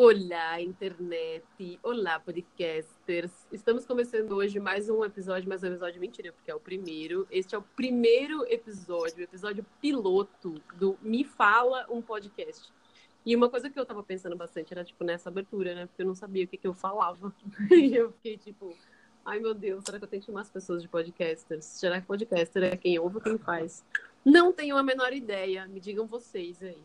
Olá, internet! Olá, podcasters! Estamos começando hoje mais um episódio, mais um episódio mentira, porque é o primeiro. Este é o primeiro episódio, o episódio piloto do Me Fala um Podcast. E uma coisa que eu tava pensando bastante era, tipo, nessa abertura, né? Porque eu não sabia o que, que eu falava. e eu fiquei, tipo, ai meu Deus, será que eu tenho que chamar as pessoas de podcasters? Será que podcaster é quem ouve ou quem faz? Não tenho a menor ideia, me digam vocês aí.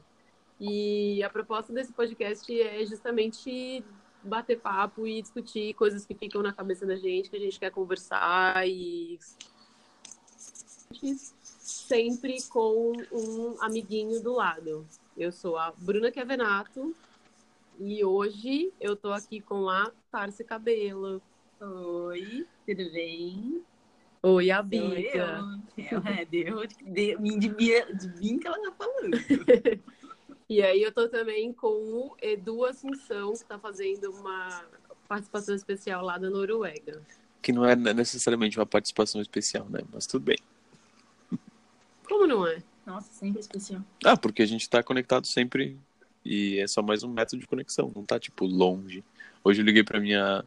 E a proposta desse podcast é justamente bater papo e discutir coisas que ficam na cabeça da gente, que a gente quer conversar e sempre com um amiguinho do lado. Eu sou a Bruna Kevenato e hoje eu tô aqui com a Tarsi Cabelo. Oi, tudo bem? Oi, a Bica. É, deu de, de, de, de mim que ela tá falando. E aí eu tô também com o Edu Assunção, que tá fazendo uma participação especial lá da Noruega. Que não é necessariamente uma participação especial, né? Mas tudo bem. Como não é? Nossa, sempre especial. Ah, porque a gente tá conectado sempre e é só mais um método de conexão, não tá tipo longe. Hoje eu liguei pra minha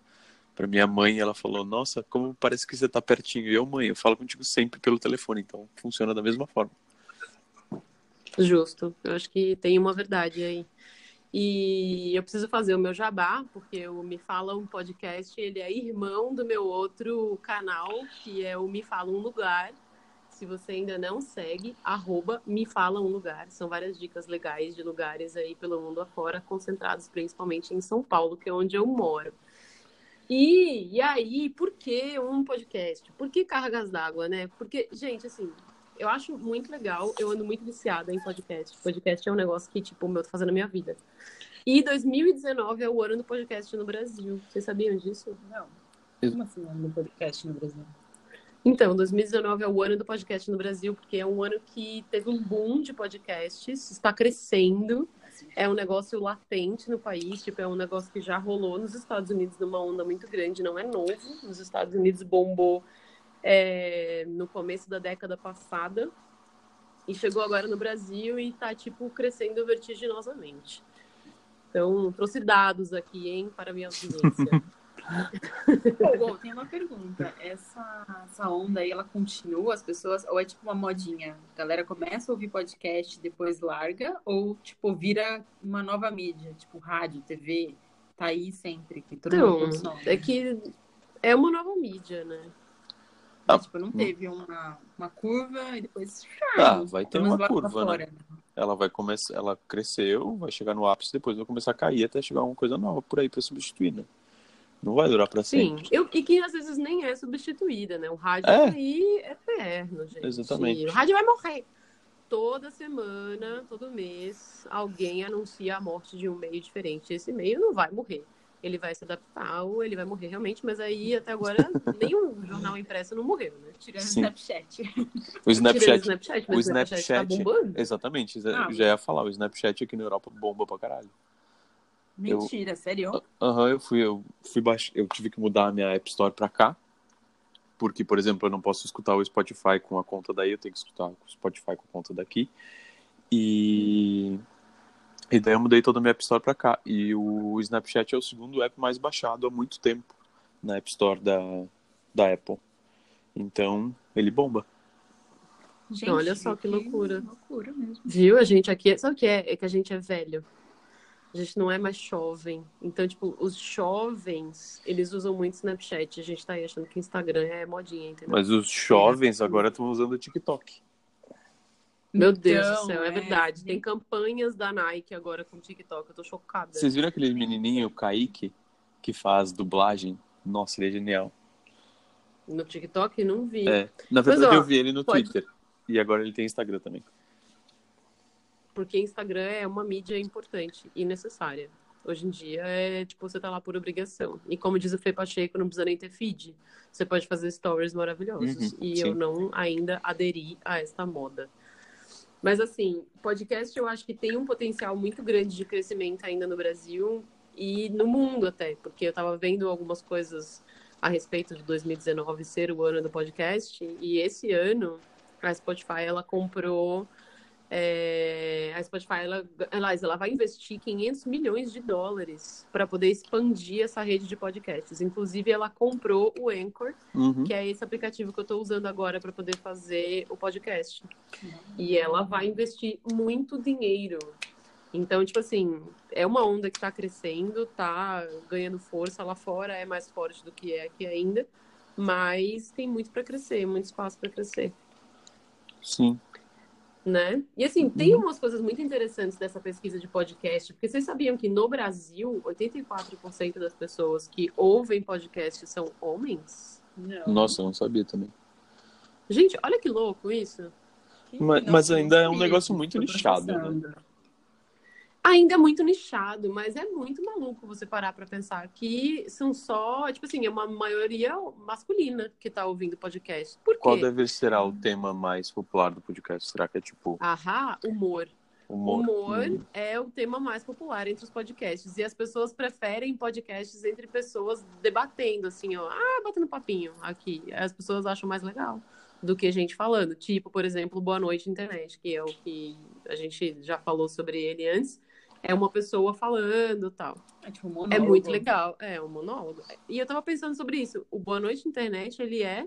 para minha mãe e ela falou: "Nossa, como parece que você tá pertinho". E eu, mãe, eu falo contigo sempre pelo telefone, então funciona da mesma forma. Justo. Eu acho que tem uma verdade aí. E eu preciso fazer o meu jabá, porque o Me Fala um podcast, ele é irmão do meu outro canal, que é o Me Fala um Lugar. Se você ainda não segue, arroba Me Fala um Lugar. São várias dicas legais de lugares aí pelo mundo afora, concentrados principalmente em São Paulo, que é onde eu moro. E, e aí, por que um podcast? Por que cargas d'água, né? Porque, gente, assim, eu acho muito legal, eu ando muito viciada em podcast. Podcast é um negócio que, tipo, eu tô fazendo na minha vida. E 2019 é o ano do podcast no Brasil. Vocês sabiam disso? Não. Como assim o ano do podcast no Brasil? Então, 2019 é o ano do podcast no Brasil, porque é um ano que teve um boom de podcasts, está crescendo, é um negócio latente no país, tipo, é um negócio que já rolou nos Estados Unidos numa onda muito grande, não é novo. Nos Estados Unidos bombou é, no começo da década passada e chegou agora no Brasil e está tipo crescendo vertiginosamente. Então trouxe dados aqui, hein, para minha audiência. Bom, tem uma pergunta. Essa, essa onda aí, ela continua as pessoas ou é tipo uma modinha? A galera começa a ouvir podcast, depois larga ou tipo vira uma nova mídia, tipo rádio, TV, tá aí sempre que todo então, mundo consome. É que é uma nova mídia, né? Ah, tipo, não teve uma, uma curva e depois. Ah, vai ter uma curva, né? Ela vai começar, ela cresceu, vai chegar no ápice, depois vai começar a cair até chegar uma coisa nova por aí para substituir, né? Não vai durar para sempre. Sim, eu, e que às vezes nem é substituída, né? O rádio é. aí é eterno, gente. Exatamente. O rádio vai morrer. Toda semana, todo mês, alguém anuncia a morte de um meio diferente. Esse meio não vai morrer ele vai se adaptar ou ele vai morrer realmente, mas aí até agora nenhum jornal impresso não morreu, né? Tirando o Snapchat. O Snapchat, o Snapchat, mas o Snapchat, Snapchat tá bombando. Exatamente, ah, já ia falar, o Snapchat aqui na Europa bomba pra caralho. Mentira, eu, sério? Aham, uh, eu fui, eu fui baix... eu tive que mudar a minha App Store pra cá. Porque, por exemplo, eu não posso escutar o Spotify com a conta daí, eu tenho que escutar o Spotify com a conta daqui. E e daí eu mudei toda a minha App Store pra cá. E o Snapchat é o segundo app mais baixado há muito tempo na App Store da, da Apple. Então, ele bomba. Gente, olha só que, que loucura. loucura mesmo. Viu? A gente aqui. Sabe o que é? É que a gente é velho. A gente não é mais jovem. Então, tipo, os jovens, eles usam muito Snapchat. A gente tá aí achando que Instagram é modinha, entendeu? Mas os jovens agora estão usando o TikTok. Meu Deus então, do céu, é, é verdade. Tem campanhas da Nike agora com TikTok, eu tô chocada. Vocês viram aquele menininho, o Kaique, que faz dublagem? Nossa, ele é genial. No TikTok? Não vi. É. Na verdade, Mas, ó, eu vi ele no pode... Twitter. E agora ele tem Instagram também. Porque Instagram é uma mídia importante e necessária. Hoje em dia é tipo, você tá lá por obrigação. E como diz o Fê Pacheco, não precisa nem ter feed. Você pode fazer stories maravilhosos. Uhum, e sim. eu não ainda aderi a esta moda. Mas assim, podcast eu acho que tem um potencial muito grande de crescimento ainda no Brasil e no mundo até, porque eu estava vendo algumas coisas a respeito de 2019 ser o ano do podcast e esse ano a Spotify ela comprou É, a Spotify, ela, ela, ela vai investir 500 milhões de dólares para poder expandir essa rede de podcasts. Inclusive, ela comprou o Anchor, Uhum. que é esse aplicativo que eu estou usando agora para poder fazer o podcast. E ela vai investir muito dinheiro. Então, tipo assim, é uma onda que está crescendo, tá ganhando força lá fora, é mais forte do que é aqui ainda, mas tem muito para crescer, muito espaço para crescer Sim. Né? E assim, tem umas coisas muito interessantes dessa pesquisa de podcast, porque vocês sabiam que no Brasil, 84% das pessoas que ouvem podcast são homens? Não. Nossa, eu não sabia também. Gente, olha que louco isso. Que Mas- mas ainda é um negócio muito nichado, né? Ainda é muito nichado, mas é muito maluco você parar pra pensar que são só, tipo assim, é uma maioria masculina que tá ouvindo podcast. Por quê? Qual deve ser o tema mais popular do podcast? Será que é tipo Ahá, humor. humor? Humor Hum. é o tema mais popular entre os podcasts. E as pessoas preferem podcasts entre pessoas debatendo, assim, ó. Ah, batendo papinho aqui. As pessoas acham mais legal do que gente falando. Tipo, por exemplo, Boa Noite Internet, que é o que a gente já falou sobre ele antes. É uma pessoa falando tal. É tipo um É muito legal. É um monólogo. E eu tava pensando sobre isso. O Boa Noite Internet, ele é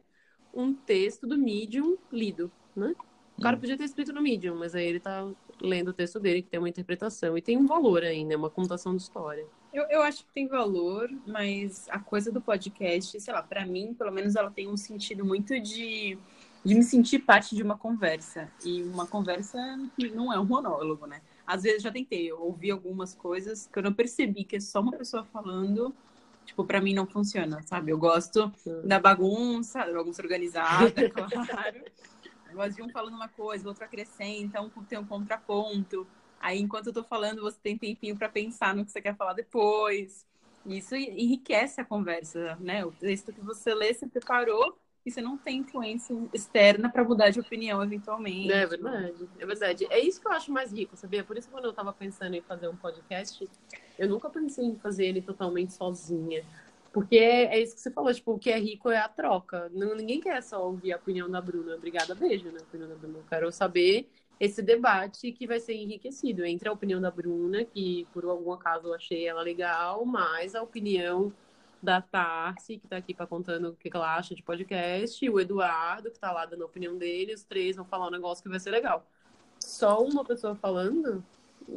um texto do Medium lido, né? O cara Hum. podia ter escrito no Medium, mas aí ele tá lendo o texto dele, que tem uma interpretação. E tem um valor ainda, é uma contação de história. Eu, eu acho que tem valor, mas a coisa do podcast, sei lá, pra mim, pelo menos ela tem um sentido muito de, de me sentir parte de uma conversa. E uma conversa que não é um monólogo, né? Às vezes já tentei, eu ouvi algumas coisas que eu não percebi que é só uma pessoa falando. Tipo, pra mim não funciona, sabe? Eu gosto da bagunça, da bagunça organizada, claro. Eu gosto de um falando uma coisa, o outro acrescenta, um tem um contraponto. Aí, enquanto eu tô falando, você tem tempinho para pensar no que você quer falar depois. Isso enriquece a conversa, né? O texto que você lê, você preparou você não tem influência externa para mudar de opinião eventualmente. É verdade, é verdade. É isso que eu acho mais rico, sabia? Por isso, quando eu tava pensando em fazer um podcast, eu nunca pensei em fazer ele totalmente sozinha. Porque é, é isso que você falou, tipo, o que é rico é a troca. Não, ninguém quer só ouvir a opinião da Bruna. Obrigada, beijo, né? Opinião da Bruna. Eu quero saber esse debate que vai ser enriquecido entre a opinião da Bruna, que por algum acaso eu achei ela legal, mais a opinião da Tarsi, que tá aqui para contando o que ela acha de podcast, e o Eduardo, que tá lá dando a opinião dele, os três vão falar um negócio que vai ser legal. Só uma pessoa falando,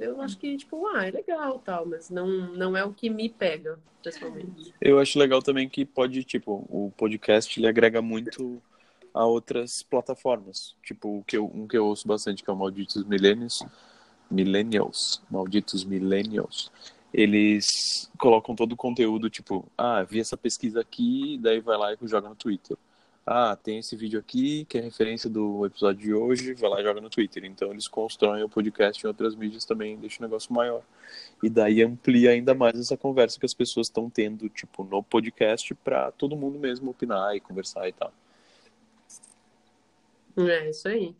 eu acho que, tipo, ah, é legal tal, mas não, não é o que me pega, pessoalmente. Eu acho legal também que pode, tipo, o podcast ele agrega muito a outras plataformas. Tipo, o que eu, um que eu ouço bastante, que é o Malditos Millennials. Millennials. Malditos Millennials. Eles colocam todo o conteúdo, tipo, ah, vi essa pesquisa aqui, daí vai lá e joga no Twitter. Ah, tem esse vídeo aqui, que é referência do episódio de hoje, vai lá e joga no Twitter. Então eles constroem o podcast em outras mídias também, deixa o negócio maior. E daí amplia ainda mais essa conversa que as pessoas estão tendo, tipo, no podcast para todo mundo mesmo opinar e conversar e tal. É, isso aí.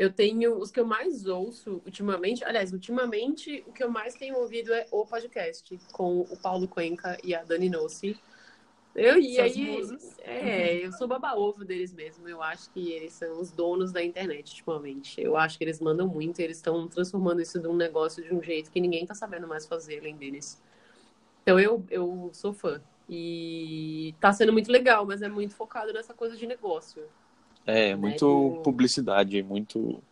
Eu tenho os que eu mais ouço ultimamente, aliás, ultimamente o que eu mais tenho ouvido é o podcast com o Paulo Cuenca e a Dani Nossi. Eu e Suas aí, musas. é, eu sou baba-ovo deles mesmo. Eu acho que eles são os donos da internet ultimamente. Eu acho que eles mandam muito, e eles estão transformando isso de um negócio de um jeito que ninguém tá sabendo mais fazer além deles. Então eu, eu sou fã. E tá sendo muito legal, mas é muito focado nessa coisa de negócio. É, muito do- publicidade, muito.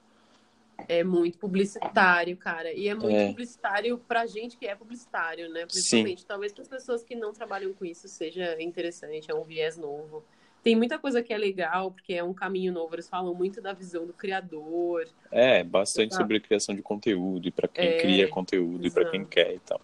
É muito publicitário, cara. E é muito É. publicitário pra gente que é publicitário, né? Principalmente. Talvez para as pessoas que não trabalham com isso seja interessante, é um viés novo. Tem muita coisa que é legal, porque é um caminho novo. Eles falam muito da visão do criador. É, bastante Exato. sobre criação de conteúdo e para quem É, cria conteúdo e para quem exato. quer e tal.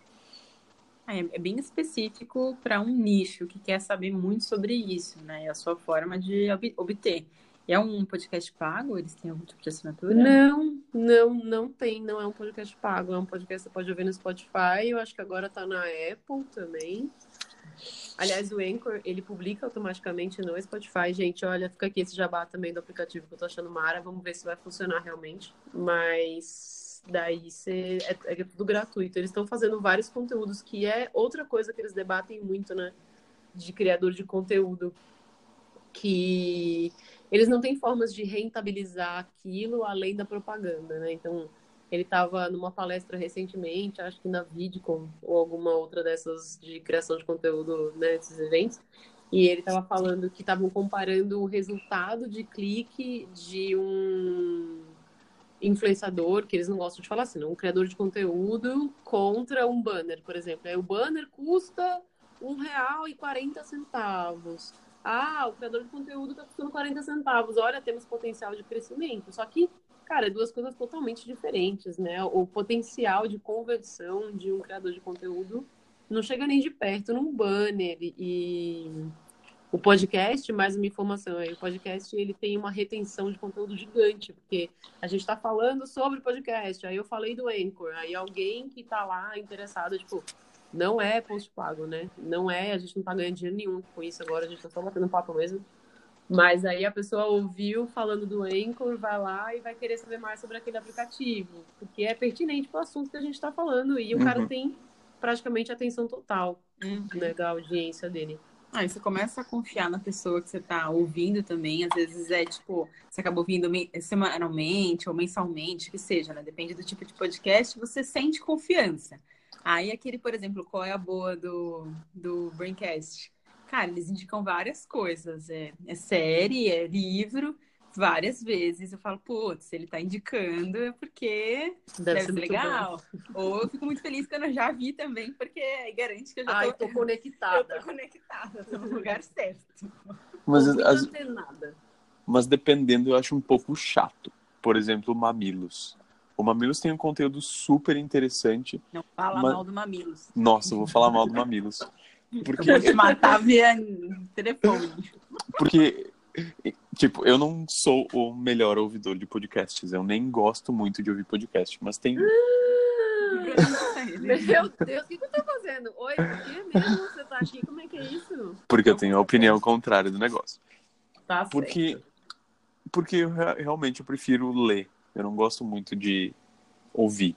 É, é bem específico para um nicho que quer saber muito sobre isso, né? É a sua forma de ob- obter. É um podcast pago? Eles têm algum tipo de assinatura? Não, não, não tem. Não é um podcast pago. É um podcast que você pode ouvir no Spotify. Eu acho que agora tá na Apple também. Aliás, o Anchor, ele publica automaticamente no Spotify. Gente, olha, fica aqui esse jabá também do aplicativo que eu tô achando mara. Vamos ver se vai funcionar realmente. Mas daí você, é, é tudo gratuito. Eles estão fazendo vários conteúdos, que é outra coisa que eles debatem muito, né? De criador de conteúdo. Que eles não têm formas de rentabilizar aquilo além da propaganda, né? Então, ele estava numa palestra recentemente, acho que na Vidcom ou alguma outra dessas de criação de conteúdo né, eventos, e ele estava falando que estavam comparando o resultado de clique de um influenciador, que eles não gostam de falar assim, um criador de conteúdo contra um banner, por exemplo. Aí o banner custa um real e quarenta centavos. Ah, o criador de conteúdo está custando 40 centavos. Olha, temos potencial de crescimento. Só que, cara, duas coisas totalmente diferentes, né? O potencial de conversão de um criador de conteúdo não chega nem de perto num banner. E o podcast, mais uma informação aí, o podcast ele tem uma retenção de conteúdo gigante, porque a gente está falando sobre podcast, aí eu falei do Anchor, aí alguém que está lá interessado, tipo, não é post pago, né? Não é, a gente não tá ganhando dinheiro nenhum com isso agora, a gente tá só batendo papo mesmo. Mas aí a pessoa ouviu falando do Anchor, vai lá e vai querer saber mais sobre aquele aplicativo, porque é pertinente para o assunto que a gente está falando. E o uhum. cara tem praticamente atenção total uhum. né, da audiência dele. Aí você começa a confiar na pessoa que você está ouvindo também. Às vezes é tipo, você acaba ouvindo semanalmente ou mensalmente, que seja, né? Depende do tipo de podcast, você sente confiança. Aí aquele, por exemplo, qual é a boa do, do Braincast? Cara, eles indicam várias coisas. É, é série, é livro, várias vezes. Eu falo, putz, ele tá indicando é porque deve, deve ser legal. Bom. Ou eu fico muito feliz que eu já vi também, porque garante que eu já Ai, tô, tô conectada. Eu tô conectada, tô no lugar certo. Mas, as... Mas dependendo, eu acho um pouco chato. Por exemplo, Mamilos. O Mamilos tem um conteúdo super interessante. Não fala mas... mal do Mamilos. Nossa, eu vou falar mal do Mamilos. Porque... Eu vou te matar via telefone. Porque Tipo, eu não sou o melhor ouvidor de podcasts. Eu nem gosto muito de ouvir podcast, mas tem. Meu Deus, o que, eu tô fazendo? Oi, por que mesmo você tá aqui? Como é que é isso? Porque eu tenho a opinião contrária do negócio. Tá porque, certo. porque eu realmente eu prefiro ler. Eu não gosto muito de ouvir.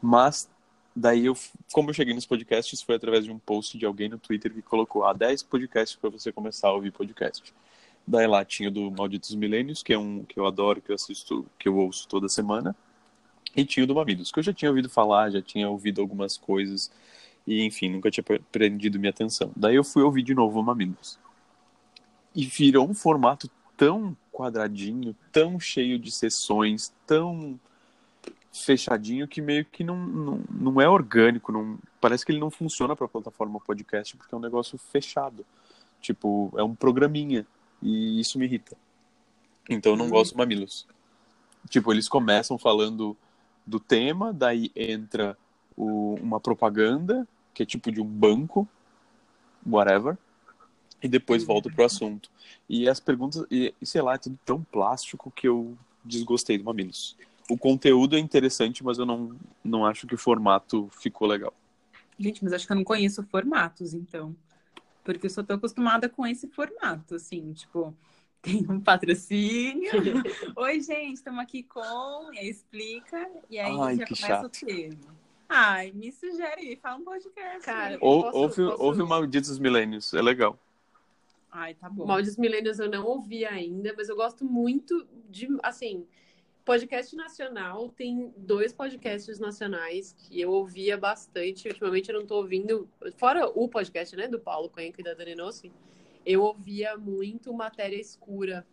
Mas daí eu, como eu cheguei nos podcasts, foi através de um post de alguém no Twitter que colocou ah, 10 podcasts para você começar a ouvir podcast. Daí lá tinha do Malditos Milênios, que é um que eu adoro, que eu assisto, que eu ouço toda semana. E tinha o do Mamilos, que eu já tinha ouvido falar, já tinha ouvido algumas coisas. E, enfim, nunca tinha prendido minha atenção. Daí eu fui ouvir de novo o Mamilos. E virou um formato tão quadradinho, tão cheio de sessões, tão fechadinho que meio que não, não, não é orgânico. Não, parece que ele não funciona para a plataforma podcast porque é um negócio fechado. Tipo, é um programinha. E isso me irrita. Então eu não hum. gosto de mamilos. Tipo, eles começam falando do tema, daí entra o, uma propaganda, que é tipo de um banco, whatever, e depois uhum. volta pro assunto. E as perguntas, e, sei lá, é tudo tão plástico que eu desgostei do Mamilos. O conteúdo é interessante, mas eu não, não acho que o formato ficou legal. Gente, mas acho que eu não conheço formatos, então. Porque eu só tô acostumada com esse formato, assim, tipo, tem um patrocínio. Oi, gente, estamos aqui com. E aí explica, e aí Ai, já começa chato. o tema. Ai, me sugere, fala um podcast. Cara, Ou, posso, ouve, posso... ouve o Malditos Milênios, é legal. Ai, tá bom. Malditos Milênios eu não ouvi ainda, mas eu gosto muito de, assim, Podcast nacional, tem dois podcasts nacionais que eu ouvia bastante. Ultimamente eu não estou ouvindo, fora o podcast, né, do Paulo Cuenca e da Dani Nossi, eu ouvia muito Matéria Escura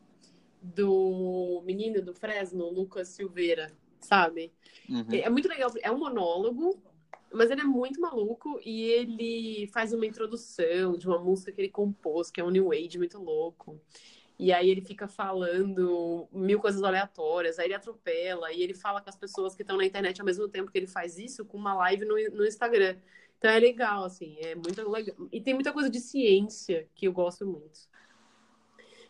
do menino do Fresno, Lucas Silveira, sabe? Uhum. É muito legal, é um monólogo, mas ele é muito maluco e ele faz uma introdução de uma música que ele compôs, que é um New Age muito louco. E aí ele fica falando mil coisas aleatórias, aí ele atropela, e ele fala com as pessoas que estão na internet ao mesmo tempo que ele faz isso com uma live no, no Instagram. Então é legal, assim, é muito legal. E tem muita coisa de ciência que eu gosto muito.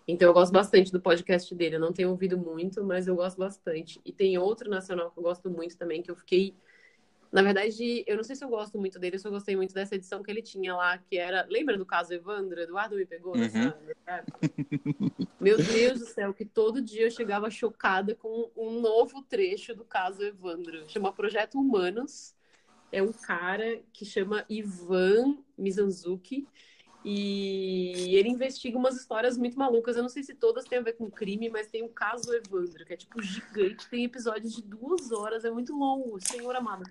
Então eu gosto bastante do podcast dele. Eu não tenho ouvido muito, mas eu gosto bastante. E tem outro nacional que eu gosto muito também, que eu fiquei na verdade, eu não sei se eu gosto muito dele, eu só gostei muito dessa edição que ele tinha lá, que era. Lembra do caso Evandro? Eduardo me pegou uhum. Meu Deus do céu, que todo dia eu chegava chocada com um novo trecho do caso Evandro. Chama Projeto Humanos. É um cara que chama Ivan Mizanzuki. E ele investiga umas histórias muito malucas. Eu não sei se todas têm a ver com crime, mas tem o caso Evandro, que é tipo gigante, tem episódios de duas horas, é muito longo, senhor amado.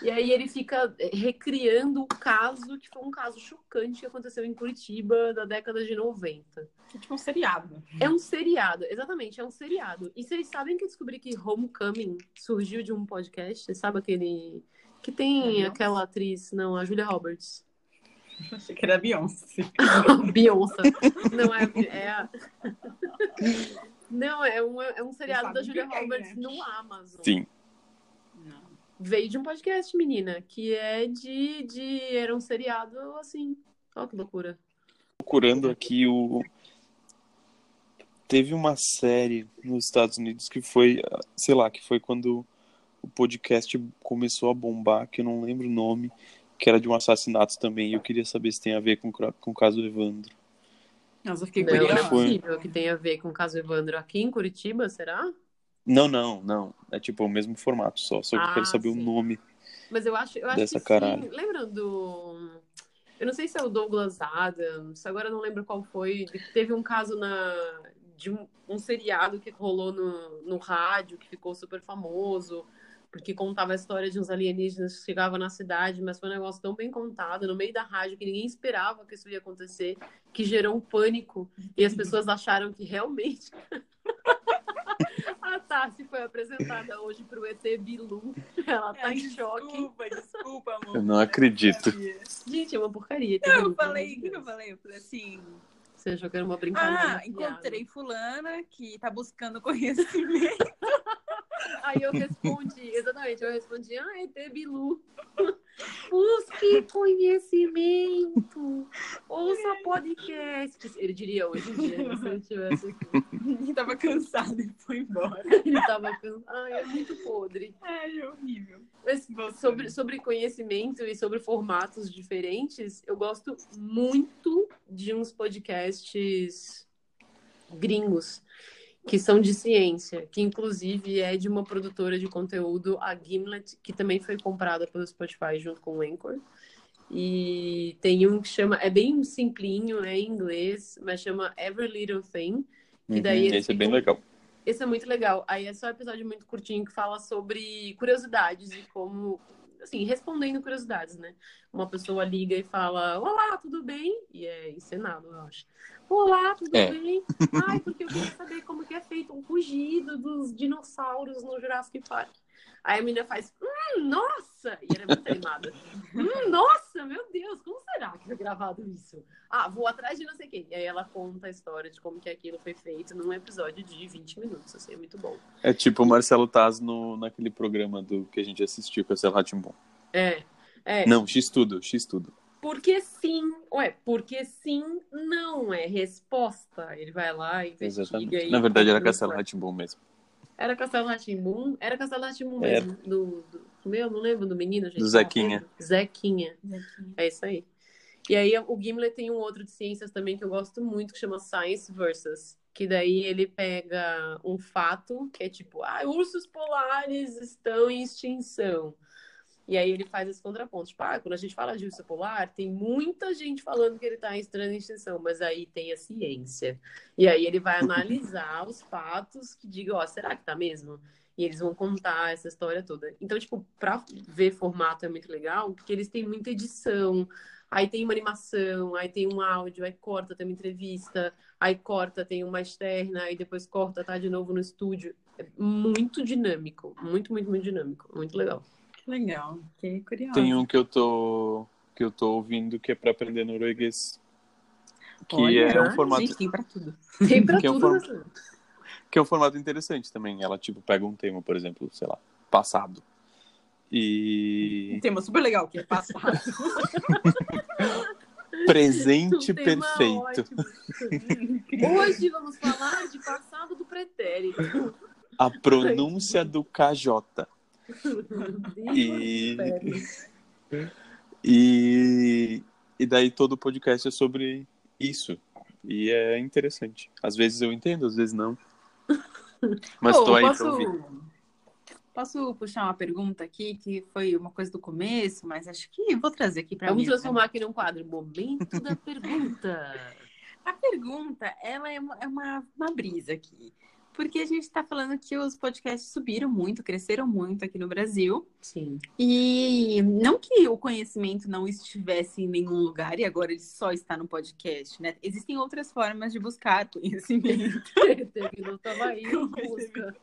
E aí ele fica eh, recriando o caso, que foi um caso chocante que aconteceu em Curitiba da década de 90. É tipo um seriado. É um seriado, exatamente, é um seriado. E vocês sabem que eu descobri que Homecoming surgiu de um podcast? Sabe aquele. Que tem aquela atriz, não, a Julia Roberts. Achei que era Beyoncé. Beyoncé. Não, é, é a... Não, é um, é um seriado da Julia é, Roberts né? no Amazon. Sim. Não. Veio de um podcast, menina, que é de, de. Era um seriado assim. Olha que loucura. Procurando aqui o. Teve uma série nos Estados Unidos que foi, sei lá, que foi quando o podcast começou a bombar, que eu não lembro o nome, que era de um assassinato também. E eu queria saber se tem a ver com, com o caso Evandro. Nossa, eu fiquei Não, não é curiosa. Foi. possível que tenha a ver com o caso Evandro aqui em Curitiba, será? Não, não, não. É tipo o mesmo formato só. Só que eu Ah, quero saber sim. o nome. Mas eu acho, eu acho Dessa que caralho. sim. Lembra do. Eu não sei se é o Douglas Adams, agora eu não lembro qual foi. Teve um caso na, de um, um seriado que rolou no, no rádio, que ficou super famoso, porque contava a história de uns alienígenas que chegavam na cidade, mas foi um negócio tão bem contado, no meio da rádio, que ninguém esperava que isso ia acontecer, que gerou um pânico, e as pessoas acharam que realmente. A Tassi foi apresentada hoje pro ET Bilu. Ela tá em choque. Desculpa, desculpa, amor. Eu não acredito. Gente, é uma porcaria. Não, eu falei, o que eu falei? Eu falei assim, Você achou que era uma brincadeira? ah, encontrei fulana que tá buscando conhecimento. Aí eu respondi, exatamente, eu respondi, ah, ET Bilu. Busque conhecimento. Ouça podcast. Ele diria hoje em dia, se ele tivesse aqui. Ele tava cansado e foi embora. Ele tava cansado. Ai, é muito podre. Ai, é horrível. Mas sobre, sobre conhecimento e sobre formatos diferentes, eu gosto muito de uns podcasts gringos que são de ciência, que inclusive é de uma produtora de conteúdo, a Gimlet, que também foi comprada pelo Spotify junto com o Anchor. E tem um que chama, é bem simplinho, é em inglês, mas chama Every Little Thing. Que daí Uhum, esse é bem ficam- legal. esse é muito legal. Aí é só um episódio muito curtinho que fala sobre curiosidades e como, assim, respondendo curiosidades, né? Uma pessoa liga e fala: Olá, tudo bem? E é encenado, eu acho. Olá, tudo É. bem? Ai, porque eu queria saber como que é feito um rugido dos dinossauros no Jurassic Park. Aí a menina faz, hum, nossa! E ela é muito animada. Hum, nossa, meu Deus, como será que foi gravado isso? Ah, vou atrás de não sei quem. E aí ela conta a história de como que aquilo foi feito num episódio de 20 minutos, assim, é muito bom. É tipo o Marcelo Taz no, naquele programa do que a gente assistiu com a Cel Ratimbom. É, é. Não, X tudo, X tudo. Porque sim, ué, porque sim não é resposta. Ele vai lá, investiga Exatamente. e... Na verdade era. Castelo Ratimbom mesmo. Era Castelo Ratimbum? Era Castelo Ratimbum mesmo. Do, do, meu, não lembro do menino, gente. Do Zequinha. Zequinha. É isso aí. E aí o Gimlet tem um outro de ciências também que eu gosto muito, que chama Science Versus. Que daí ele pega um fato, que é tipo, ah, ursos polares estão em extinção. E aí ele faz esse contraponto. Tipo, ah, quando a gente fala de urso polar, tem muita gente falando que ele está em extinção, mas aí tem a ciência. E aí ele vai analisar os fatos que digam, ó, será que tá mesmo? E eles vão contar essa história toda. Então, tipo, pra ver formato é muito legal, porque eles têm muita edição, aí tem uma animação, aí tem um áudio, aí corta, tem uma entrevista, aí corta, tem uma externa, aí depois corta, tá de novo no estúdio. É muito dinâmico, muito, muito, muito dinâmico. Muito legal. Que legal. Fiquei curiosa. Tem um que eu tô que eu tô ouvindo que é pra aprender norueguês. Que Olha, é um formato Gente, tem pra tudo. Tem pra Que é um tudo. form- que é um formato interessante também. Ela tipo pega um tema, por exemplo, sei lá, passado. Um E tema super legal, que é passado. presente Um perfeito. Hoje vamos falar de passado do pretérito. A pronúncia do KJ. E-. E, e daí todo o podcast é sobre isso. E é interessante. Às vezes eu entendo, às vezes não. Mas Pô, tô aí posso, pra ouvir. Posso puxar uma pergunta aqui, que foi uma coisa do começo, mas acho que vou trazer aqui para Vamos mim. transformar aqui num quadro. Momento da pergunta. A pergunta, ela é uma, é uma, uma brisa aqui. Porque a gente está falando que os podcasts subiram muito, cresceram muito aqui no Brasil. Sim. E não que o conhecimento não estivesse em nenhum lugar e agora ele só está no podcast, né? Existem outras formas de buscar conhecimento. Teve no Tavaí em busca.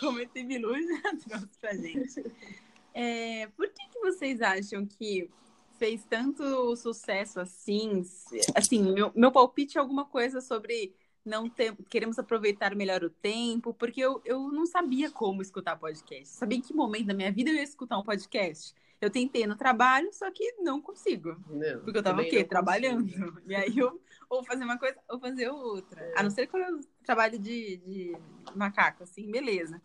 Como esse Bilu já trouxe pra gente. É, por que, que vocês acham que fez tanto sucesso assim? Assim, meu, meu palpite é alguma coisa sobre não ter, queremos aproveitar melhor o tempo, porque eu, eu não sabia como escutar podcast. Sabia em que momento da minha vida eu ia escutar um podcast. Eu tentei no trabalho, só que não consigo. Não, Porque eu tava o quê? Trabalhando. consigo. E aí eu ou fazer uma coisa ou fazer outra. É. A não ser quando eu trabalho de, de macaco, assim, beleza.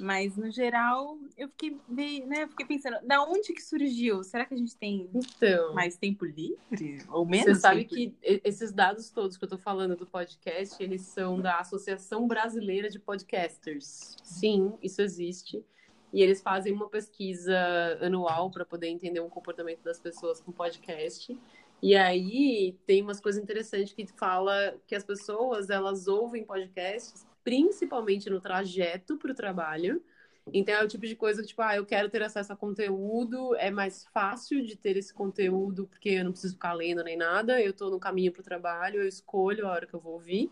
Mas no geral, eu fiquei meio, né? eu Fiquei pensando, da onde que surgiu? Será que a gente tem Então, mais tempo livre? Ou menos? você sabe que e- esses dados todos que eu tô falando do podcast, eles são da Associação Brasileira de Podcasters. Sim, isso existe. E eles fazem uma pesquisa anual para poder entender o comportamento das pessoas com podcast. E aí tem umas coisas interessantes que fala que as pessoas elas ouvem podcasts principalmente no trajeto para o trabalho. Então é o tipo de coisa que, tipo, ah, eu quero ter acesso a conteúdo, é mais fácil de ter esse conteúdo, porque eu não preciso ficar lendo nem nada, eu tô no caminho para o trabalho, eu escolho a hora que eu vou ouvir.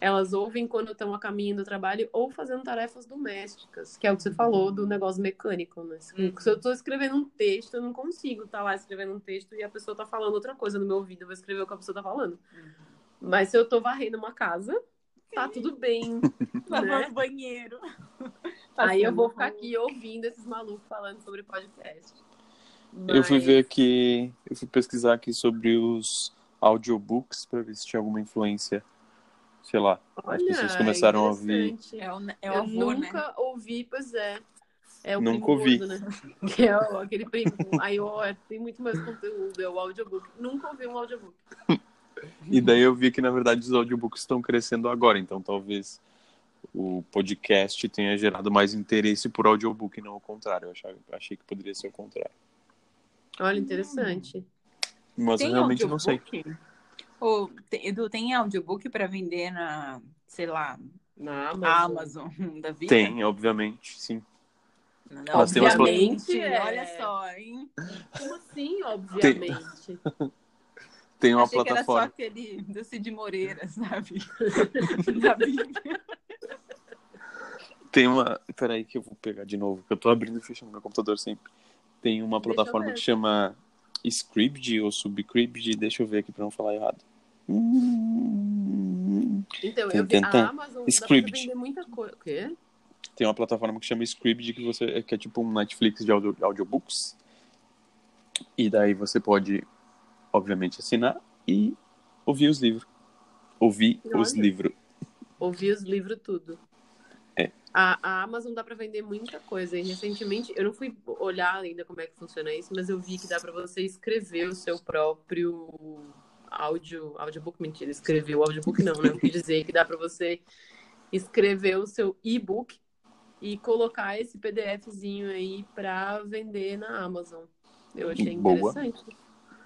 Elas ouvem quando estão a caminho do trabalho ou fazendo tarefas domésticas, que é o que você falou do negócio mecânico, né? Se Uhum. se eu tô escrevendo um texto, eu não consigo estar lá escrevendo um texto e a pessoa tá falando outra coisa no meu ouvido, eu vou escrever o que a pessoa tá falando. Mas se eu tô varrendo uma casa, tá tudo bem. Lavando né? o banheiro. Aí eu vou ficar aqui ouvindo esses malucos falando sobre podcast. Eu fui Mas- ver aqui, eu fui pesquisar aqui sobre os audiobooks para ver se tinha alguma influência, sei lá. Olha, pessoas começaram a ouvir. É o, é o Eu avô, né? nunca ouvi, pois é. É o Nunca ouvi. né? Que é o- aquele primo. Aí ó, tem muito mais conteúdo, é o audiobook. Nunca ouvi um audiobook. E daí eu vi que, na verdade, os audiobooks estão crescendo agora, então talvez o podcast tenha gerado mais interesse por audiobook, não o contrário. Eu achava, achei que poderia ser o contrário. Olha, interessante. Mas eu Tem realmente não sei. audiobook? Ou, tem, Edu, tem audiobook para vender na, sei lá, Na Amazon, Amazon. da vida? Tem, obviamente, sim. Não, obviamente, É. olha só, hein? Como assim, obviamente? Tem uma Achei que era só plataforma. aquele do Cid Moreira, sabe? da Bíblia. Tem uma. Peraí, que eu vou pegar de novo, que eu tô abrindo e fechando meu computador sempre. Tem uma plataforma que chama Scribd ou Subscribd, deixa eu ver aqui pra não falar errado. Então, Tem, eu vi tem, tem. a Amazon dá pra Script. vender muita coisa. O quê? Tem uma plataforma que chama Scribd, que, você, que é tipo um Netflix de audio, audiobooks. E daí você pode, obviamente, assinar e ouvir os livros. Ouvir os Olha. livros. Ouvi os livros tudo. É. A, a Amazon dá pra vender muita coisa. E recentemente, eu não fui olhar ainda como é que funciona isso, mas eu vi que dá pra você escrever o seu próprio áudio, audiobook, mentira, escrever o audiobook não, né? Eu quis dizer que dá pra você escrever o seu e-book e colocar esse PDFzinho aí pra vender na Amazon. Eu achei Boa. interessante.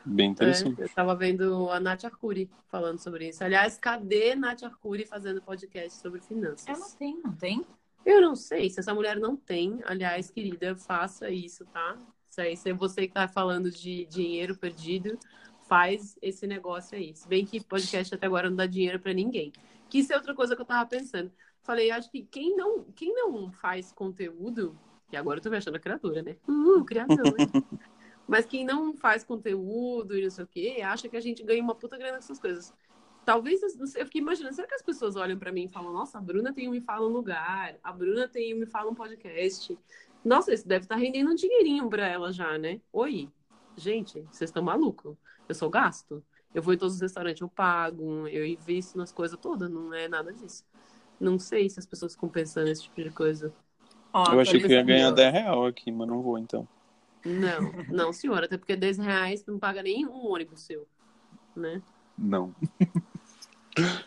Bem interessante. É, eu tava vendo a Nath Arcuri falando sobre isso. Aliás, cadê Nath Arcuri fazendo podcast sobre finanças? Ela tem, não tem? Eu não sei se essa mulher não tem. Aliás, querida, faça isso, tá? Isso aí, se é você que tá falando de dinheiro perdido, faz esse negócio aí. Se bem que podcast até agora não dá dinheiro pra ninguém. Que isso é outra coisa que eu tava pensando. Falei, acho que quem não, quem não faz conteúdo, e agora eu tô me achando a criadora, né? Uh, criadora. Mas quem não faz conteúdo e não sei o quê, acha que a gente ganha uma puta grana com essas coisas. Talvez, não sei, eu fiquei imaginando, será que as pessoas olham pra mim e falam, nossa, a Bruna tem um Me Fala um Lugar, a Bruna tem um Me Fala um Podcast. Nossa, isso deve estar rendendo um dinheirinho pra ela já, né? Oi, gente, vocês estão malucos. Eu sou gasto. Eu vou em todos os restaurantes, eu pago, eu invisto nas coisas todas, não é nada disso. Não sei se as pessoas ficam pensando nesse tipo de coisa. Ó, Eu achei que eu ia ganhar nisso. 10 real aqui, mas não vou então. Não, não, senhora, até porque 10 reais não paga nem um ônibus seu, né? Não.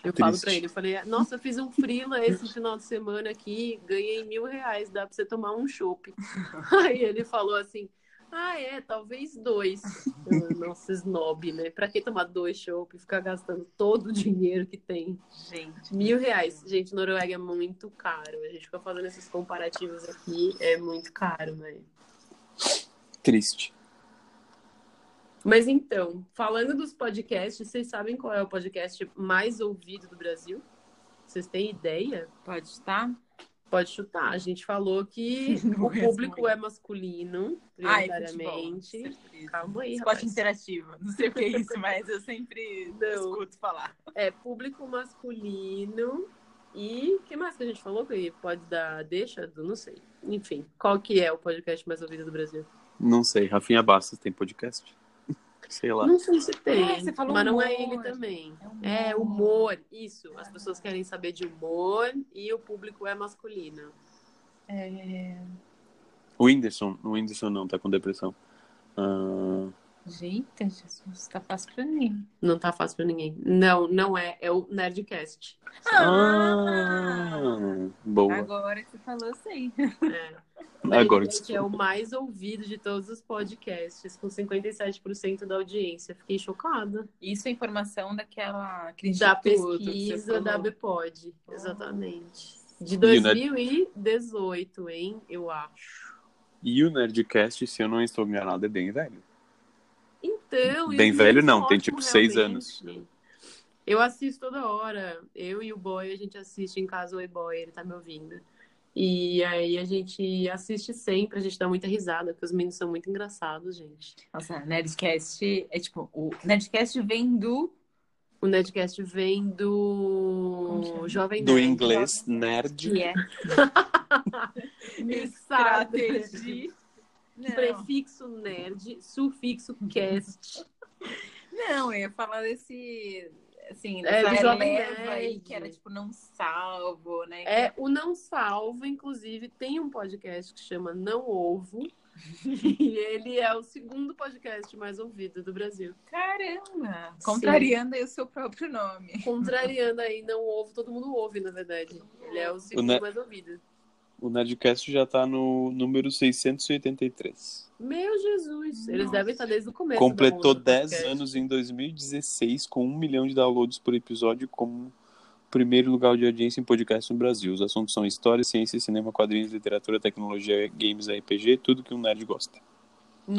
Eu falo Triste. pra ele, eu falei, nossa, eu fiz um freela esse final de semana aqui, ganhei mil reais, dá pra você tomar um chopp. Aí ele falou assim, ah, é, talvez dois. Nossa, snob, né? Pra que tomar dois chopp e ficar gastando todo o dinheiro que tem? Gente, Mil reais. Gente, Noruega é muito caro. A gente fica fazendo esses comparativos aqui, é muito caro, velho. Triste. Mas então, falando dos podcasts, vocês sabem qual é o podcast mais ouvido do Brasil? Vocês têm ideia? pode estar? Pode chutar. A gente falou que o público é masculino, prioritariamente. Calma aí, Esporte rapaz. interativo. Não sei o que é isso, mas eu sempre Não. escuto falar. É público masculino. E o que mais que a gente falou que pode dar deixa? Não sei. Enfim, qual que é o podcast mais ouvido do Brasil? Não sei. Rafinha Bastos tem podcast? Sei lá. Não sei se tem, É, você falou mas não é humor. ele também. É É, humor, isso. As pessoas querem saber de humor e o público é masculino. É... O Whindersson. O Whindersson não, tá com depressão. Ah, Gente, Jesus, tá fácil pra mim. Não tá fácil pra ninguém. Não, não é. É o Nerdcast. ah, boa. Agora que você falou, sei. É. O Agora Nerdcast é o mais ouvido de todos os podcasts, com 57% da audiência. Fiquei chocada. Isso é informação daquela... Da que pesquisa da. Bpod. Exatamente. De E o Nerd- 2018, hein? Eu acho. E o Nerdcast, se eu não estou enganado, é bem velho. Então, Bem o velho não, tem tipo seis realmente. Eu assisto toda hora. Eu e o boy, a gente assiste em casa, oi boy, ele tá me ouvindo. E aí a gente assiste sempre, a gente dá muita risada, porque os meninos são muito engraçados, gente. Nossa, Nerdcast é tipo... O Nerdcast vem do... O Nerdcast vem do? Jovem Do Nerd. inglês, nerd. Que é... Mixado. Não. Prefixo nerd, sufixo cast. Não, eu ia falar desse. Assim, É, dessa do Jovem Nerd. que era tipo não salvo, né? É, o Não Salvo, inclusive, tem um podcast que chama Não Ovo. e ele é o segundo podcast mais ouvido do Brasil. Caramba! Contrariando aí o seu próprio nome. Contrariando aí, não ovo, todo mundo ouve, na verdade. Ele é o segundo Ne- mais ouvido. O Nerdcast já tá no número 683. Meu Jesus! Eles Nossa. devem estar desde o começo. Completou do 10 podcast. anos em 2016, com 1 milhão de downloads por episódio, como primeiro lugar de audiência em podcast no Brasil. Os assuntos são história, ciência, cinema, quadrinhos, literatura, tecnologia, games, RPG, tudo que um nerd gosta.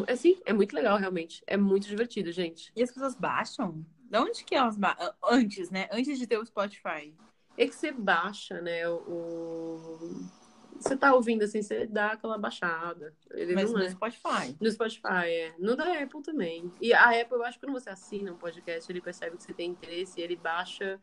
É sim, é muito legal, realmente. É muito divertido, gente. E as pessoas baixam? De onde que elas baixam? Antes, né? Antes de ter o Spotify. É que você baixa, né? O... Você tá ouvindo assim, você dá aquela baixada. Ele Mas não no é. Spotify. No Spotify, é. No da Apple também. E a Apple, eu acho que quando você assina um podcast, ele percebe que você tem interesse e ele baixa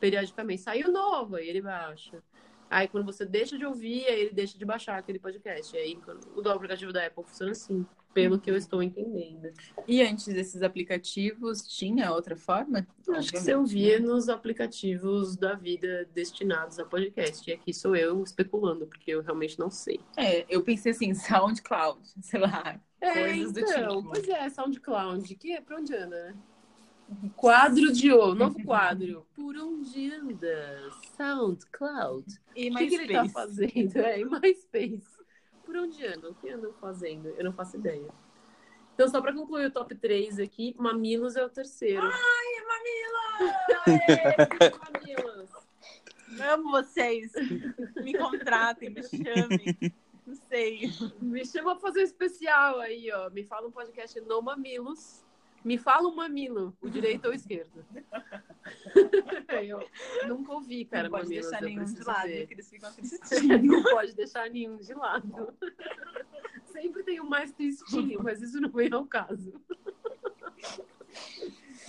periodicamente. Saiu novo, aí ele baixa. Aí quando você deixa de ouvir, aí ele deixa de baixar aquele podcast. Aí quando- o do aplicativo da Apple funciona assim, pelo que eu estou entendendo. E antes desses aplicativos, tinha outra forma? Acho que você ouvia né? nos aplicativos da vida destinados a podcast. E aqui sou eu especulando, porque eu realmente não sei. É, eu pensei assim, SoundCloud, sei lá. É, Coisas do então, tipo. pois é, SoundCloud, que é pra onde anda, né? Quadro de ouro, novo quadro. Por onde anda? SoundCloud. E O que, mais que ele tá fazendo? É, e MySpace. Por onde andam? O que andam fazendo? Eu não faço ideia. Então, só pra concluir o top 3 aqui, Mamilos é o terceiro. Mamilos! Amo vocês. Me contratem, me chamem. Não sei. Me chama pra fazer um especial aí, ó. Me fala um podcast no Mamilos. Me fala um mamilo, o direito ou o esquerdo. eu nunca ouvi, cara, não pode mamilos. deixar nenhum de lado, ver. que eles ficam tristinhos. Não pode deixar nenhum de lado. Sempre tem o mais tristinho, mas isso não vem ao caso.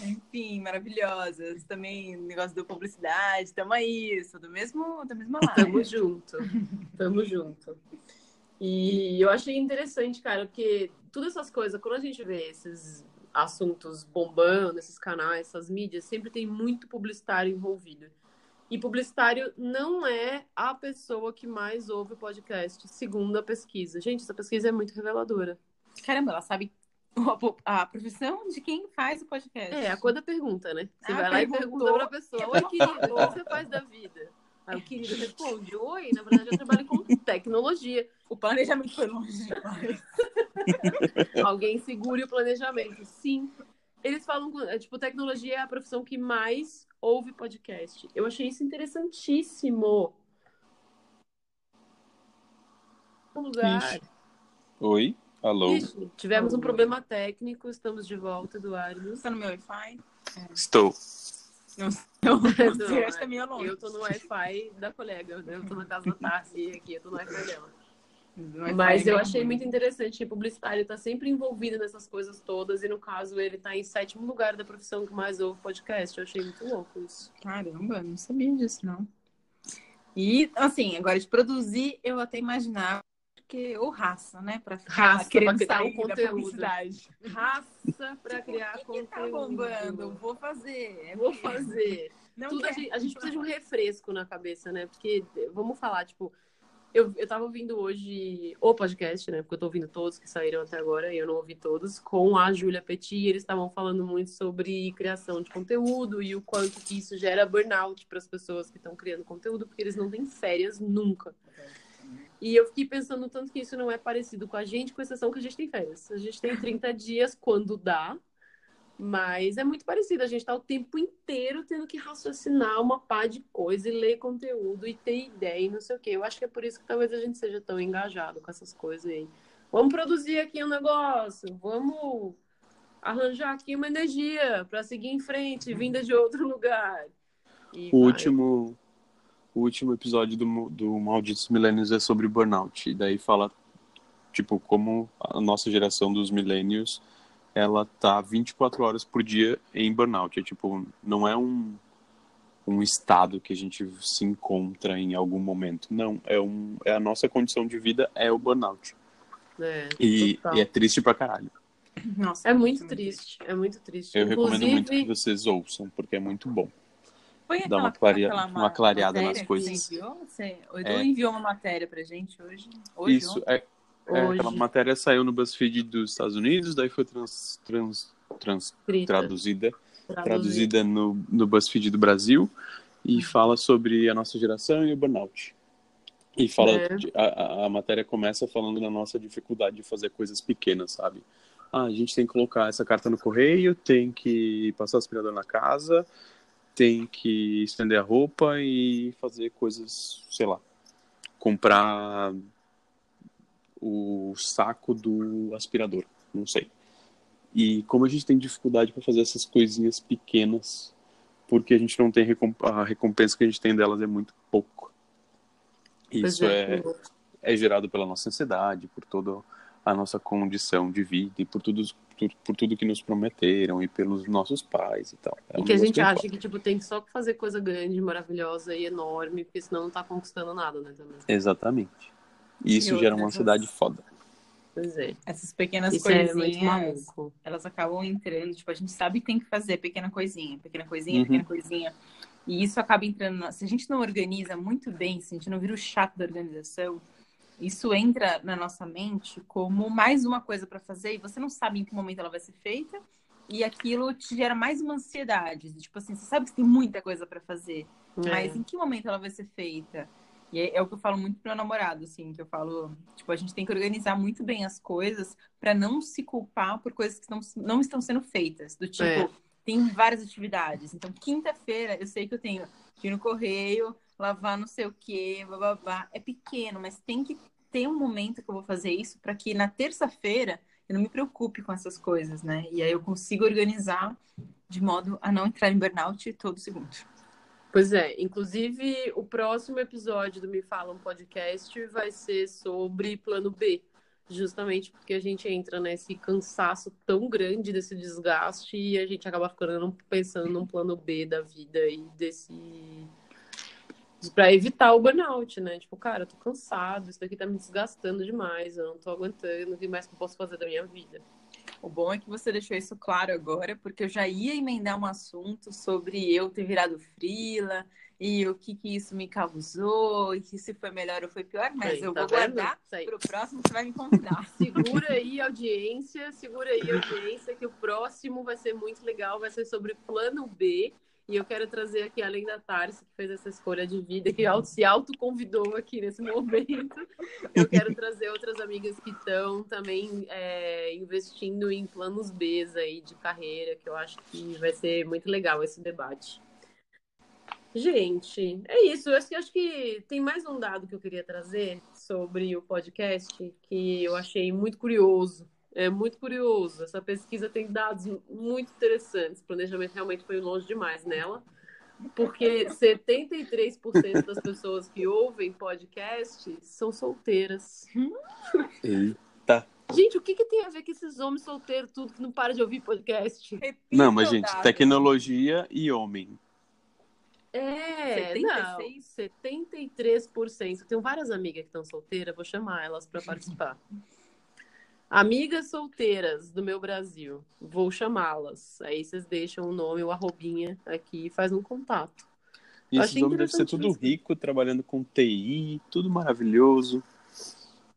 Enfim, maravilhosas. Também negócio da publicidade, tamo aí, sou do mesmo, da mesma live. Tamo junto. Tamo junto. E eu achei interessante, cara, porque todas essas coisas, quando a gente vê esses assuntos bombando, esses canais, essas mídias, sempre tem muito publicitário envolvido. E publicitário não é a pessoa que mais ouve o podcast, segundo a pesquisa. Gente, essa pesquisa é muito reveladora. Caramba, ela sabe A profissão de quem faz o podcast. É, a cor da pergunta, né? Você Ah, vai lá e pergunta pra pessoa: Oi, querido, o que você faz da vida? Aí o querido responde: Oi, na verdade eu trabalho com tecnologia. O planejamento foi longe demais. Alguém segure o planejamento. Sim. Eles falam, é, tipo, tecnologia é a profissão que mais ouve podcast. Eu achei isso interessantíssimo. Um lugar. Ixi. Oi? Alô? Ixi, tivemos um problema técnico, estamos de volta, Eduardo. Você tá no meu Wi-Fi? Estou. Não sei. Eu, Não, é meio longe. Eu tô no Wi-Fi da colega, né? eu tô na casa da Tassi aqui, eu tô no Wi-Fi dela. Mas eu meio achei muito interessante, o publicitário tá sempre envolvido nessas coisas todas, e no caso ele tá em sétimo lugar da profissão que mais ouve podcast. Eu achei muito louco isso. Caramba, não sabia disso, não. E, assim, agora de produzir, eu até imaginava que ou raça, né? Pra ficar Raça, criar um da conteúdo. Raça pra criar O que conteúdo. tá bombando? Vou fazer. Vou fazer. Não Tudo a, gente, a gente precisa de um refresco na cabeça, né? Porque, vamos falar, tipo, eu, eu tava ouvindo hoje o podcast, né? Porque eu tô ouvindo todos que saíram até agora e eu não ouvi todos, com a Júlia Petit, e eles estavam falando muito sobre criação de conteúdo e o quanto que isso gera burnout para as pessoas que estão criando conteúdo, porque eles não têm férias nunca. E eu fiquei pensando tanto que isso não é parecido com a gente, com exceção que a gente tem férias. A gente tem 30 dias quando dá, mas é muito parecido. A gente tá o tempo inteiro tendo que raciocinar uma pá de coisa e ler conteúdo e ter ideia e não sei o quê. Eu acho que é por isso que talvez a gente seja tão engajado com essas coisas aí. Vamos produzir aqui um negócio, vamos arranjar aqui uma energia para seguir em frente, vinda de outro lugar. E O vai. último, o último episódio do, do Malditos Millennials é sobre burnout. E daí fala, tipo, como a nossa geração dos millennials, ela tá 24 horas por dia em burnout. É tipo, não é um, um estado que a gente se encontra em algum momento. Não, é, um, é a nossa condição de vida, é o burnout. É, E, e é triste pra caralho. Nossa, É muito triste, é muito triste. Eu recomendo muito que Inclusive, vocês ouçam, porque é muito bom. Foi Dá uma clarea- aquela uma clareada matéria nas coisas. Enviou? Você... O Edu É. enviou uma matéria pra gente hoje. hoje Isso, é, é, aquela matéria saiu no BuzzFeed dos Estados Unidos, daí foi trans, trans, trans- traduzida, traduzida. traduzida no, no BuzzFeed do Brasil e fala sobre a nossa geração e o burnout. E fala, É. de- a- a matéria começa falando da nossa dificuldade de fazer coisas pequenas, sabe? Ah, a gente tem que colocar essa carta no correio, tem que passar o aspirador na casa, tem que estender a roupa e fazer coisas, sei lá, comprar o saco do aspirador, não sei. E como a gente tem dificuldade para fazer essas coisinhas pequenas, porque a gente não tem recom- a recompensa que a gente tem delas é muito pouco. Isso é, que- é gerado pela nossa ansiedade, por toda a nossa condição de vida e por tudo, por, por tudo que nos prometeram e pelos nossos pais e tal. É E um que a gente acha que, tipo, tem que só fazer coisa grande, maravilhosa e enorme, porque senão não tá conquistando nada, né, também. Exatamente. E isso E gera uma ansiedade foda. Pois é. Essas pequenas Isso é coisinhas, maluco. elas acabam entrando. Tipo, a gente sabe que tem que fazer pequena coisinha, pequena coisinha, Uhum. pequena coisinha. E isso acaba entrando. na- Se a gente não organiza muito bem, se a gente não vira o chato da organização, isso entra na nossa mente como mais uma coisa para fazer e você não sabe em que momento ela vai ser feita. E aquilo te gera mais uma ansiedade. Tipo assim, você sabe que tem muita coisa para fazer. Mas É. em que momento ela vai ser feita? E é, é o que eu falo muito pro meu namorado, assim, que eu falo, tipo, a gente tem que organizar muito bem as coisas para não se culpar por coisas que não, não estão sendo feitas. Do tipo, É. tem várias atividades. Então, quinta-feira, eu sei que eu tenho que ir no correio, lavar não sei o quê, bababá. É pequeno, mas tem que ter um momento que eu vou fazer isso para que na terça-feira eu não me preocupe com essas coisas, né? E aí eu consigo organizar de modo a não entrar em burnout todo segundo. Pois é, inclusive o próximo episódio do Me Fala um Podcast vai ser sobre plano B, justamente porque a gente entra nesse cansaço tão grande desse desgaste e a gente acaba ficando pensando num plano B da vida e desse para evitar o burnout, né? Tipo, cara, eu tô cansado, isso daqui tá me desgastando demais, eu não tô aguentando, o que mais que eu posso fazer da minha vida? O bom é que você deixou isso claro agora, porque eu já ia emendar um assunto sobre eu ter virado frila e o que, que isso me causou, e que se foi melhor ou foi pior, mas Aí, eu tá vou vendo? guardar para o próximo que você vai me convidar. Segura aí, audiência, segura aí, audiência, que o próximo vai ser muito legal, vai ser sobre plano B. E eu quero trazer aqui, além da Tarsi, que fez essa escolha de vida, que se autoconvidou aqui nesse momento, eu quero trazer outras amigas que estão também é, investindo em planos B aí de carreira, que eu acho que vai ser muito legal esse debate. Gente, é isso. Eu acho que, acho que tem mais um dado que eu queria trazer sobre o podcast que eu achei muito curioso. É muito curioso. Essa pesquisa tem dados muito interessantes. O planejamento realmente foi longe demais nela. Porque 73% das pessoas que ouvem podcast são solteiras. Eita. Gente, o que, que tem a ver com esses homens solteiros, tudo que não para de ouvir podcast? Repita Não, mas gente, dado. tecnologia e homem. É, 76? não, 73%. Eu tenho várias amigas que estão solteiras, vou chamar elas para participar. Amigas solteiras do meu Brasil, vou chamá-las. Aí vocês deixam o nome, o arrobinha aqui e faz um contato. E achei homens devem ser tudo rico, trabalhando com TI, tudo maravilhoso.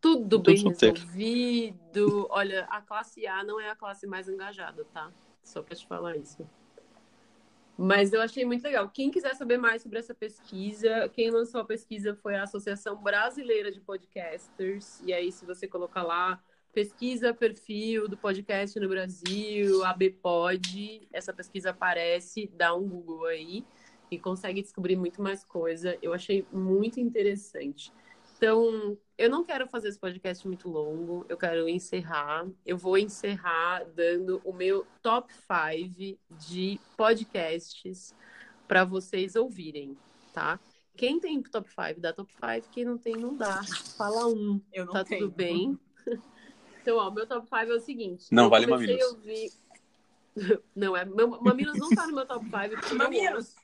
Tudo bem solteiro. resolvido. Olha, a classe A não é a classe mais engajada, tá? Só para te falar isso. Mas eu achei muito legal. Quem quiser saber mais sobre essa pesquisa, quem lançou a pesquisa foi a Associação Brasileira de Podcasters. E aí, se você colocar lá, pesquisa perfil do podcast no Brasil, a BPod, essa pesquisa aparece, dá um Google aí e consegue descobrir muito mais coisa. Eu achei muito interessante. Então, eu não quero fazer esse podcast muito longo, eu quero encerrar. Eu vou encerrar dando o meu top 5 de podcasts para vocês ouvirem, tá? Quem tem top 5 dá top 5, quem não tem não dá. Fala um, Eu não tá tenho. tudo bem? Então, ó, meu top 5 é o seguinte. Não eu vale comecei Mamilos. a ouvir... Não, é, Mamilos não tá no meu top 5. porque eu não Mamilos.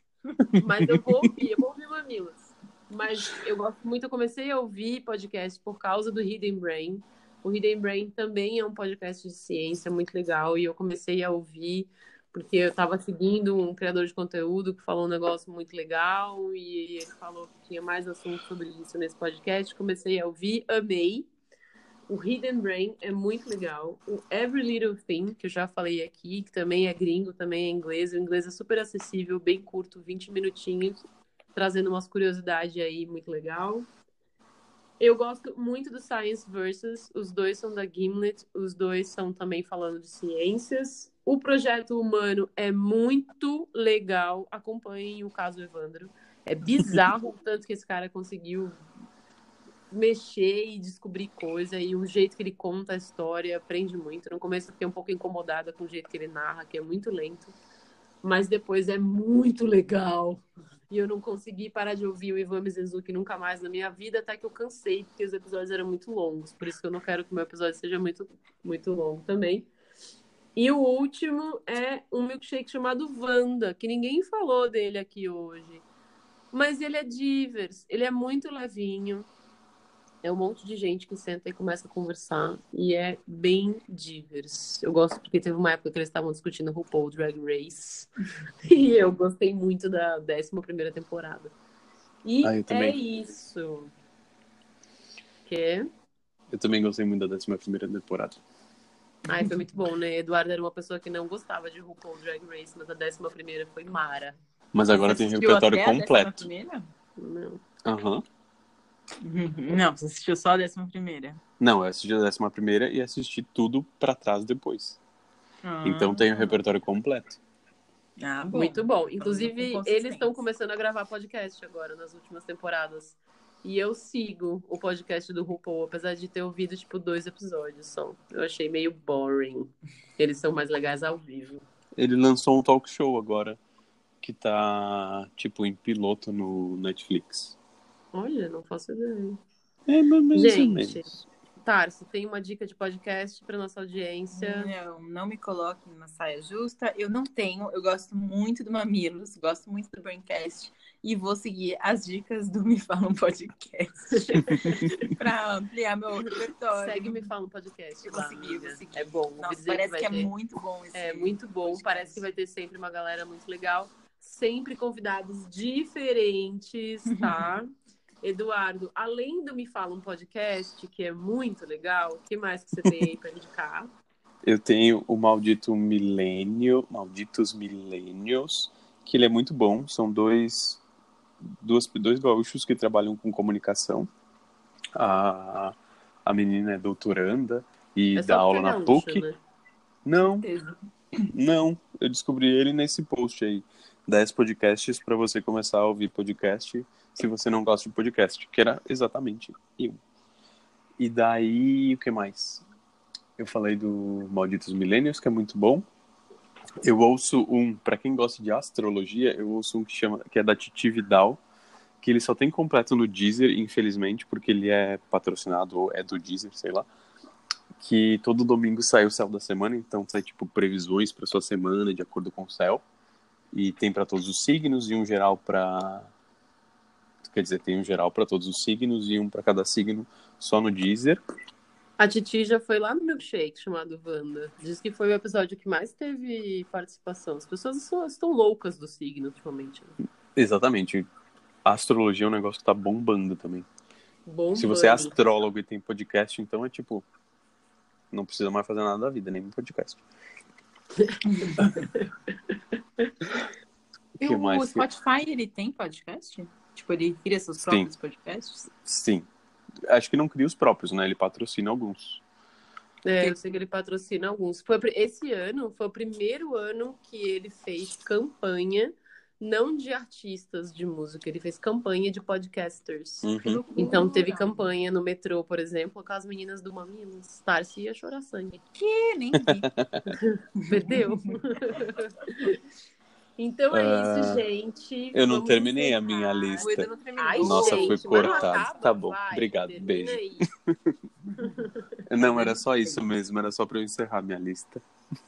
mas eu vou ouvir, eu vou ouvir Mamilos. Mas eu gosto muito, eu comecei a ouvir podcast por causa do Hidden Brain. O Hidden Brain também é um podcast de ciência muito legal e eu comecei a ouvir porque eu estava seguindo um criador de conteúdo que falou um negócio muito legal e ele falou que tinha mais assunto sobre isso nesse podcast. Comecei a ouvir, amei. O Hidden Brain é muito legal. O Every Little Thing, que eu já falei aqui, que também é gringo, também é inglês. O inglês é super acessível, bem curto, 20 minutinhos, trazendo umas curiosidades aí muito legal. Eu gosto muito do Science Versus. Os dois são da Gimlet, os dois são também falando de ciências. O projeto humano é muito legal. Acompanhem o caso Evandro. É bizarro o tanto que esse cara conseguiu mexer e descobrir coisa e o jeito que ele conta a história prende muito. No começo eu fiquei um pouco incomodada com o jeito que ele narra, que é muito lento, mas depois é muito legal. E eu não consegui parar de ouvir o Ivan Mizanzuki nunca mais na minha vida, até que eu cansei, porque os episódios eram muito longos. Por isso que eu não quero que o meu episódio seja muito, muito longo também. E o último é um milkshake chamado Wanda, que ninguém falou dele aqui hoje. Mas ele é divers, ele é muito levinho. É um monte de gente que senta e começa a conversar. E é bem divers. Eu gosto porque teve uma época que eles estavam discutindo RuPaul Drag Race. e eu gostei muito da 11 temporada. E Ah, eu é isso. Que? Eu também gostei muito da 11 primeira temporada. Ai, foi muito bom, né? Eduardo era uma pessoa que não gostava de RuPaul Drag Race, mas a 11 foi Mara. Mas agora Você tem repertório completo. 11ª? Não. Aham. Não, você assistiu só a 11 primeira. Não, eu assisti a 11 primeira e assisti tudo pra trás depois. Então tem o repertório completo. Ah, bom. Muito bom. Inclusive, eles estão começando a gravar podcast agora, nas últimas temporadas. E eu sigo o podcast do RuPaul, apesar de ter ouvido, tipo, dois episódios só. Eu achei meio boring. Eles são mais legais ao vivo. Ele lançou um talk show agora que tá, tipo, em piloto no Netflix. Olha, não faço ideia. É, mas Gente. Tarso, tem uma dica de podcast para nossa audiência. Não, não me coloque numa saia justa. Eu não tenho. Eu gosto muito do Mamilos, gosto muito do Braincast. e vou seguir as dicas do Me Fala um Podcast para ampliar meu repertório. Segue Me Fala um Podcast. Vou lá, seguir, vou amiga. seguir. É bom. Nossa, parece vai que, é muito bom esse É muito bom. podcast. Parece que vai ter sempre uma galera muito legal. Sempre convidados diferentes, tá? Eduardo, além do Me Fala um Podcast, que é muito legal, o que mais que você tem aí pra indicar? Eu tenho o Maldito Milênio, Malditos Milênios, que ele é muito bom. São dois, duas, dois gaúchos que trabalham com comunicação. A, a menina é doutoranda e É dá aula é na gaúcho, PUC. né? Não, não. Eu descobri ele nesse post aí. 10 podcasts para você começar a ouvir podcast se você não gosta de podcast, que era exatamente eu. E daí, o que mais? Eu falei do Malditos Milênios, que é muito bom. Eu ouço um, para quem gosta de astrologia, eu ouço um que chama que é da Titi Vidal, que ele só tem completo no Deezer, infelizmente, porque ele é patrocinado ou é do Deezer, sei lá. Que todo domingo sai o céu da semana, então sai tipo previsões para sua semana de acordo com o céu. E tem para todos os signos e um geral para quer dizer, tem um geral para todos os signos e um para cada signo só no Deezer. A Titi já foi lá no milkshake chamado Wanda. Diz que foi o episódio que mais teve participação. As pessoas estão, estão loucas do signo ultimamente. Né? Exatamente. A astrologia é um negócio que tá bombando também. Bombando. Se você é astrólogo e tem podcast, então é tipo. Não precisa mais fazer nada da vida, nem um podcast. E que o Spotify, ele tem podcast? Tipo, ele cria seus Sim. próprios podcasts? Sim. Acho que não cria os próprios, né? Ele patrocina alguns. É, eu sei que ele patrocina alguns. Foi, esse ano foi o primeiro ano que ele fez campanha, não de artistas de música, ele fez campanha de podcasters. Uhum. Então teve campanha no metrô, por exemplo, com as meninas do Mamilos. Tarsi ia chorar sangue. Que nem vi. Perdeu. então é Ah, isso, gente. eu não terminei a minha lista. Ai, Nossa, gente, não cortado. acaba? Tá bom, Vai, obrigado, beijo. Não, era só isso mesmo, era só pra eu encerrar minha lista.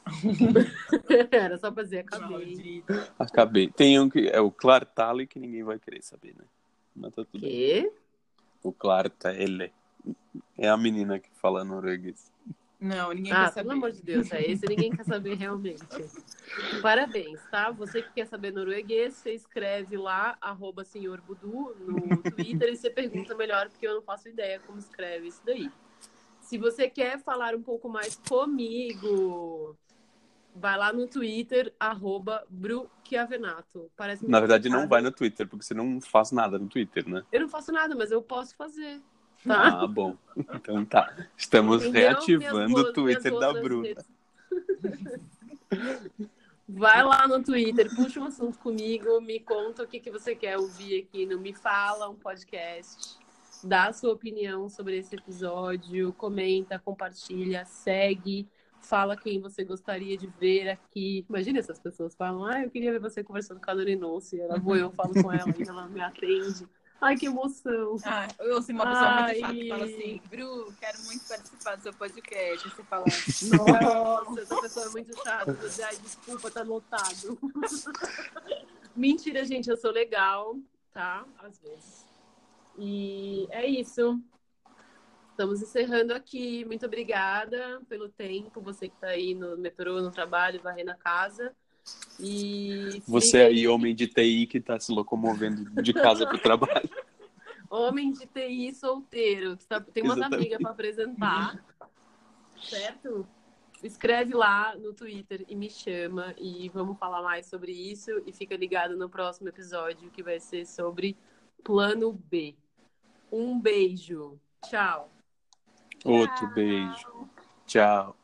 Era só pra dizer, acabei. Acabei. Tem um que é o Clartale que ninguém vai querer saber, né? Mas tá tudo bem. Quê? O Clartale. É a menina que fala norueguês. Não, ninguém Ah, quer saber. pelo amor de Deus, é esse ninguém quer saber realmente. Parabéns, tá? Você que quer saber norueguês, você escreve lá, arroba senhor Budu no Twitter e você pergunta melhor, porque eu não faço ideia como escreve isso daí. Se você quer falar um pouco mais comigo, vai lá no Twitter, arroba Bruchiavenato. Parece Na verdade, não complicado. vai no Twitter, porque você não faz nada no Twitter, né? Eu não faço nada, mas eu posso fazer. Tá? Ah, bom. Então tá. Estamos reativando o Twitter da Bruna. Vai lá no Twitter, puxa um assunto comigo, me conta o que, que você quer ouvir aqui no Me Fala, um podcast. Dá a sua opinião sobre esse episódio, comenta, compartilha, segue, fala quem você gostaria de ver aqui. Imagina essas pessoas falam, ah, eu queria ver você conversando com a Dorinonce. Ela vou, eu falo com ela e ela me atende. Ai, que emoção. Ah, eu ouço uma pessoa Ai. muito chata que fala assim, Bru, quero muito participar do seu podcast. Você fala, Nossa, essa pessoa é muito chata. Ai, desculpa, tá lotado. Mentira, gente, eu sou legal, tá? Às vezes. E é isso. Estamos encerrando aqui. Muito obrigada pelo tempo. Você que tá aí no metrô, no trabalho, varrendo a casa. E Você siga aí, homem de TI, que tá se locomovendo de casa pro trabalho. Homem de TI solteiro. Tem umas Exatamente. amigas para apresentar. Certo? Escreve lá no Twitter e me chama e vamos falar mais sobre isso. E fica ligado no próximo episódio que vai ser sobre plano B. Um beijo. Tchau. Outro beijo. Tchau.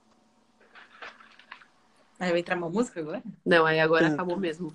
Aí vai entrar uma música agora? Não, aí agora acabou mesmo.